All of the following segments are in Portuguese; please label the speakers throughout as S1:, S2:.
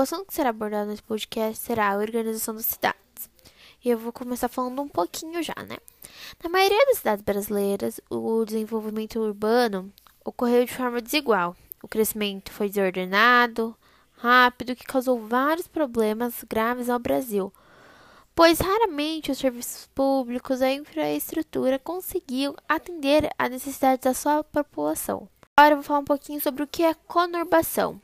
S1: assunto que será abordado nesse podcast será a organização das cidades. E eu vou começar falando um pouquinho já, né? Na maioria das cidades brasileiras, o desenvolvimento urbano ocorreu de forma desigual. O crescimento foi desordenado, rápido, que causou vários problemas graves ao Brasil, pois raramente os serviços públicos e a infraestrutura conseguiam atender às necessidades da sua população. Agora eu vou falar um pouquinho sobre o que é conurbação.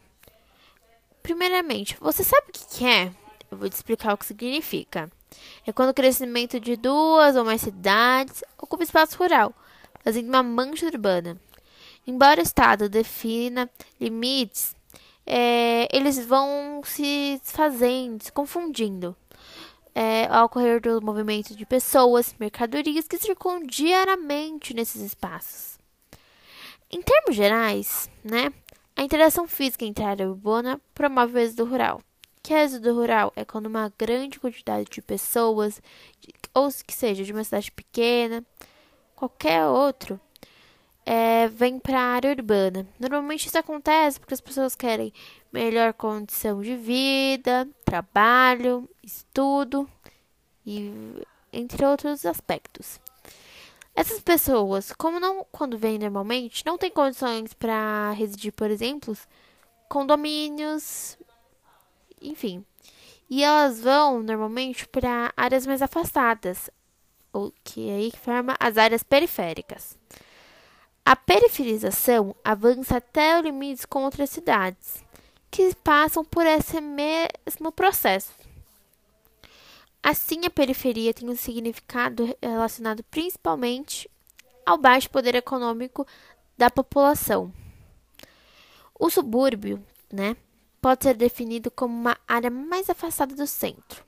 S1: Primeiramente, você sabe o que é? Eu vou te explicar o que significa. É quando o crescimento de duas ou mais cidades ocupa espaço rural, fazendo uma mancha urbana. Embora o Estado defina limites, é, eles vão se desfazendo, se confundindo. É, ao ocorrer do movimento de pessoas, mercadorias que circulam diariamente nesses espaços. Em termos gerais, né, a interação física entre a área urbana promove o êxodo rural. Que é êxodo rural é quando uma grande quantidade de pessoas, ou que seja de uma cidade pequena, qualquer outro, é, vem para a área urbana. Normalmente isso acontece porque as pessoas querem melhor condição de vida, trabalho, estudo e entre outros aspectos. Essas pessoas, como não quando vêm normalmente, não têm condições para residir, por exemplo, condomínios, enfim. E elas vão normalmente para áreas mais afastadas, o que aí forma as áreas periféricas. A periferização avança até os limites com outras cidades, que passam por esse mesmo processo. Assim, a periferia tem um significado relacionado principalmente ao baixo poder econômico da população. O subúrbio, né, pode ser definido como uma área mais afastada do centro.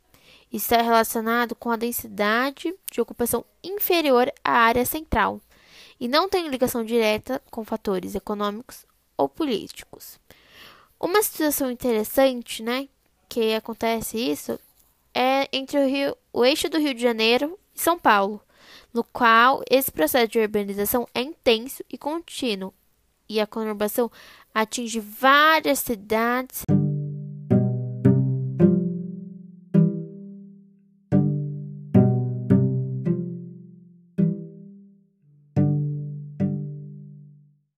S1: Isso é relacionado com a densidade de ocupação inferior à área central e não tem ligação direta com fatores econômicos ou políticos. Uma situação interessante, né, que acontece isso, entre o, Rio, o eixo do Rio de Janeiro e São Paulo, no qual esse processo de urbanização é intenso e contínuo, e a conurbação atinge várias cidades.